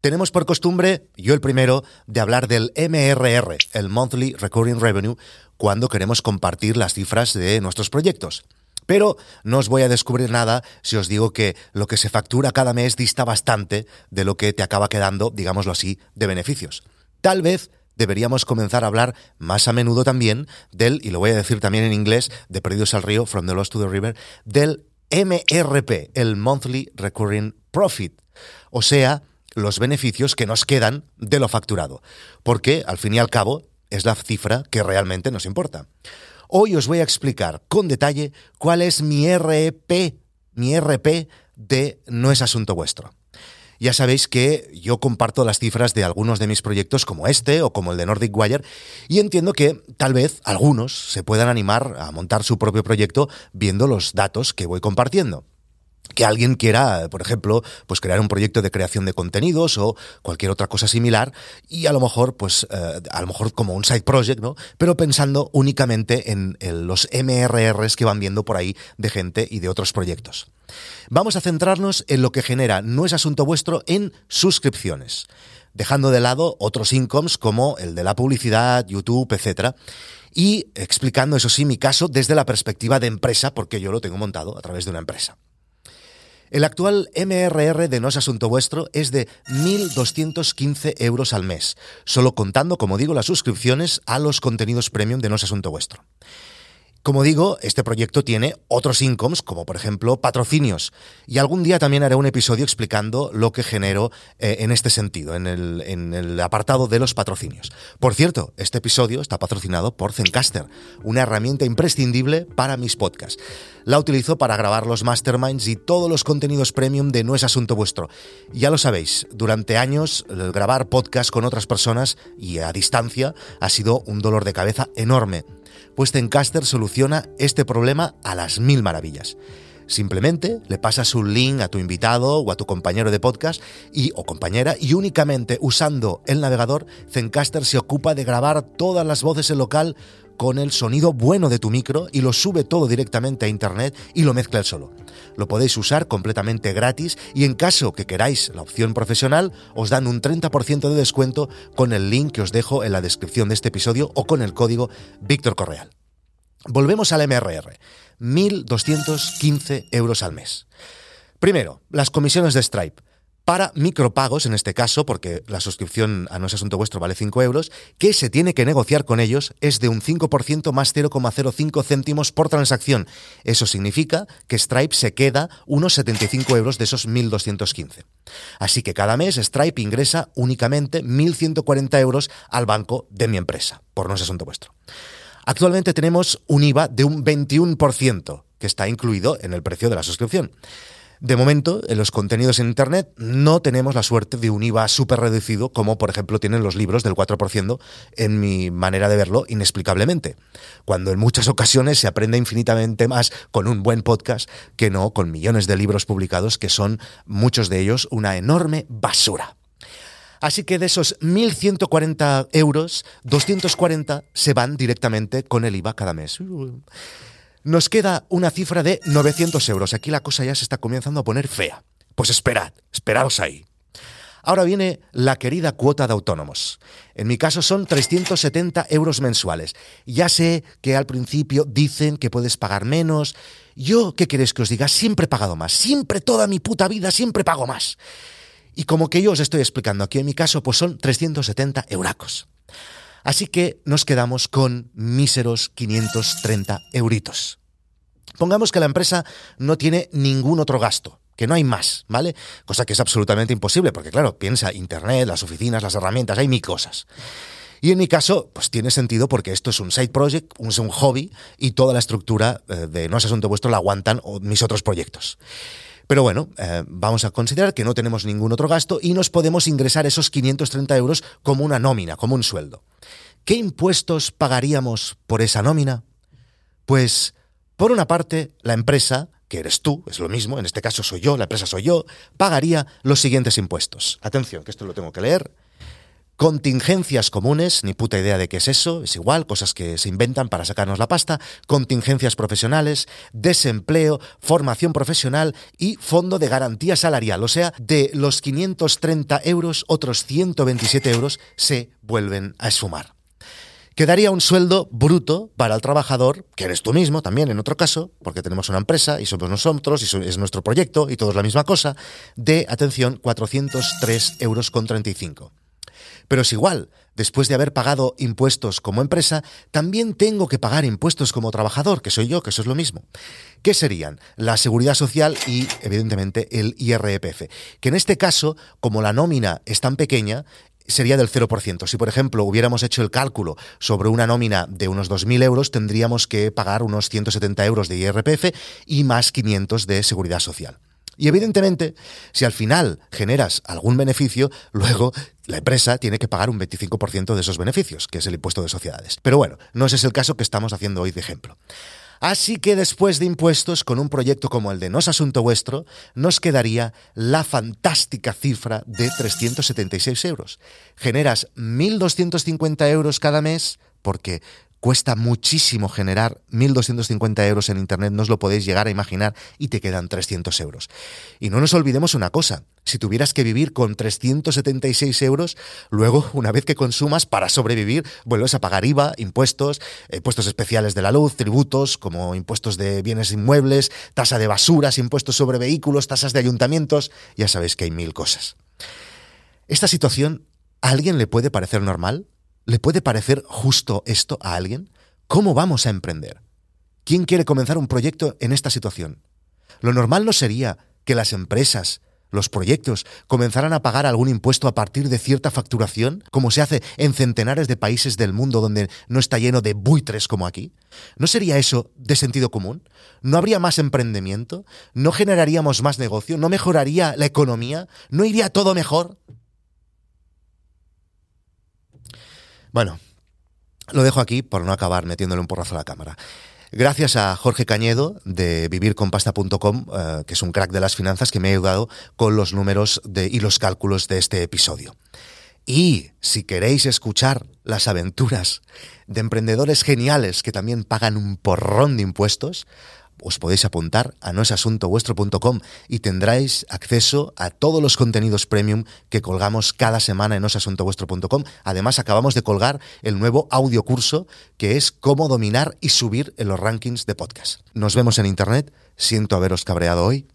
Tenemos por costumbre, yo el primero, de hablar del MRR, el Monthly Recurring Revenue, cuando queremos compartir las cifras de nuestros proyectos. Pero no os voy a descubrir nada si os digo que lo que se factura cada mes dista bastante de lo que te acaba quedando, digámoslo así, de beneficios. Tal vez deberíamos comenzar a hablar más a menudo también del, y lo voy a decir también en inglés, de Perdidos al Río, From the Lost to the River, del MRP, el Monthly Recurring Profit. O sea, los beneficios que nos quedan de lo facturado, porque al fin y al cabo es la cifra que realmente nos importa. Hoy os voy a explicar con detalle cuál es mi RP, mi RP de No es asunto vuestro. Ya sabéis que yo comparto las cifras de algunos de mis proyectos como este o como el de Nordic Wire y entiendo que tal vez algunos se puedan animar a montar su propio proyecto viendo los datos que voy compartiendo que alguien quiera, por ejemplo, pues crear un proyecto de creación de contenidos o cualquier otra cosa similar y a lo mejor, pues, eh, a lo mejor como un side project, ¿no? Pero pensando únicamente en, los MRRs que van viendo por ahí de gente y de otros proyectos. Vamos a centrarnos en lo que genera No es asunto vuestro en suscripciones, dejando de lado otros incomes como el de la publicidad, YouTube, etcétera y explicando, eso sí, mi caso desde la perspectiva de empresa, porque yo lo tengo montado a través de una empresa. El actual MRR de No es Asunto Vuestro es de 1.215 euros al mes, solo contando, como digo, las suscripciones a los contenidos premium de No es Asunto Vuestro. Como digo, este proyecto tiene otros incomes, como por ejemplo patrocinios. Y algún día también haré un episodio explicando lo que genero eh, en este sentido, en el, apartado de los patrocinios. Por cierto, este episodio está patrocinado por Zencaster, una herramienta imprescindible para mis podcasts. La utilizo para grabar los masterminds y todos los contenidos premium de No es Asunto Vuestro. Ya lo sabéis, durante años grabar podcast con otras personas y a distancia ha sido un dolor de cabeza enorme pues Zencaster soluciona este problema a las mil maravillas. Simplemente le pasas un link a tu invitado o a tu compañero de podcast y o compañera y únicamente usando el navegador Zencaster se ocupa de grabar todas las voces en local con el sonido bueno de tu micro y lo sube todo directamente a internet y lo mezcla él solo. Lo podéis usar completamente gratis y en caso que queráis la opción profesional os dan un 30% de descuento con el link que os dejo en la descripción de este episodio o con el código Víctor Correal. Volvemos al MRR, 1.215 euros al mes. Primero, las comisiones de Stripe para micropagos, en este caso, porque la suscripción a No es Asunto Vuestro vale 5 euros, que se tiene que negociar con ellos es de un 5% más 0,05 céntimos por transacción. Eso significa que Stripe se queda unos 75 euros de esos 1.215. Así que cada mes Stripe ingresa únicamente 1.140 euros al banco de mi empresa, por No es Asunto Vuestro. Actualmente tenemos un IVA de un 21%, que está incluido en el precio de la suscripción. De momento, en los contenidos en Internet no tenemos la suerte de un IVA súper reducido como, por ejemplo, tienen los libros del 4%, en mi manera de verlo, inexplicablemente. Cuando en muchas ocasiones se aprende infinitamente más con un buen podcast que no con millones de libros publicados que son, muchos de ellos, una enorme basura. Así que de esos 1.140 euros, 240 se van directamente con el IVA cada mes nos queda una cifra de 900 euros. Aquí la cosa ya se está comenzando a poner fea. Pues esperad, esperaos ahí. Ahora viene la querida cuota de autónomos. En mi caso son 370 euros mensuales. Ya sé que al principio dicen que puedes pagar menos. Yo, ¿qué queréis que os diga? Siempre he pagado más. Siempre toda mi puta vida, siempre pago más. Y como que yo os estoy explicando aquí en mi caso, pues son 370 euracos. Así que nos quedamos con míseros 530 euritos. Pongamos que la empresa no tiene ningún otro gasto, que no hay más, ¿vale? Cosa que es absolutamente imposible, porque claro, piensa Internet, las oficinas, las herramientas, hay mil cosas. Y en mi caso, pues tiene sentido porque esto es un side project, un, un hobby, y toda la estructura eh, de No es asunto vuestro la aguantan mis otros proyectos. Pero bueno, eh, vamos a considerar que no tenemos ningún otro gasto y nos podemos ingresar esos 530 euros como una nómina, como un sueldo. ¿Qué impuestos pagaríamos por esa nómina? Pues, por una parte, la empresa, que eres tú, es lo mismo, en este caso soy yo, la empresa soy yo, pagaría los siguientes impuestos. Atención, que esto lo tengo que leer. Contingencias comunes, ni puta idea de qué es eso, es igual, cosas que se inventan para sacarnos la pasta. Contingencias profesionales, desempleo, formación profesional y fondo de garantía salarial. O sea, de los 530 euros, otros 127 euros se vuelven a esfumar. Quedaría un sueldo bruto para el trabajador, que eres tú mismo también en otro caso, porque tenemos una empresa y somos nosotros y es nuestro proyecto y todo es la misma cosa, de, atención, 403 euros con 35. Pero es igual, después de haber pagado impuestos como empresa, también tengo que pagar impuestos como trabajador, que soy yo, que eso es lo mismo. ¿Qué serían? La seguridad social y, evidentemente, el IRPF. Que en este caso, como la nómina es tan pequeña, sería del 0%. Si, por ejemplo, hubiéramos hecho el cálculo sobre una nómina de unos 2.000 euros, tendríamos que pagar unos 170 euros de IRPF y más 500 de seguridad social. Y evidentemente, si al final generas algún beneficio, luego la empresa tiene que pagar un 25% de esos beneficios, que es el impuesto de sociedades. Pero bueno, no ese es el caso que estamos haciendo hoy de ejemplo. Así que después de impuestos, con un proyecto como el de No es Asunto Vuestro, nos quedaría la fantástica cifra de 376 euros. Generas 1.250 euros cada mes porque Cuesta muchísimo generar 1.250 euros en Internet, no os lo podéis llegar a imaginar y te quedan 300 euros. Y no nos olvidemos una cosa, si tuvieras que vivir con 376 euros, luego, una vez que consumas, para sobrevivir, vuelves a pagar IVA, impuestos, impuestos especiales de la luz, tributos, como impuestos de bienes inmuebles, tasa de basuras, impuestos sobre vehículos, tasas de ayuntamientos, ya sabéis que hay mil cosas. Esta situación, ¿a alguien le puede parecer normal? ¿Le puede parecer justo esto a alguien? ¿Cómo vamos a emprender? ¿Quién quiere comenzar un proyecto en esta situación? Lo normal no sería que las empresas, los proyectos, comenzaran a pagar algún impuesto a partir de cierta facturación, como se hace en centenares de países del mundo donde no está lleno de buitres como aquí? ¿No sería eso de sentido común? ¿No habría más emprendimiento? ¿No generaríamos más negocio? ¿No mejoraría la economía? ¿No iría todo mejor? Bueno, lo dejo aquí por no acabar metiéndole un porrazo a la cámara. Gracias a Jorge Cañedo de vivirconpasta.com, eh, que es un crack de las finanzas, que me ha ayudado con los números y los cálculos de este episodio. Y si queréis escuchar las aventuras de emprendedores geniales que también pagan un porrón de impuestos, os podéis apuntar a noesasuntovuestro.com y tendréis acceso a todos los contenidos premium que colgamos cada semana en noesasuntovuestro.com. Además, acabamos de colgar el nuevo audio curso que es cómo dominar y subir en los rankings de podcast. Nos vemos en internet. Siento haberos cabreado hoy.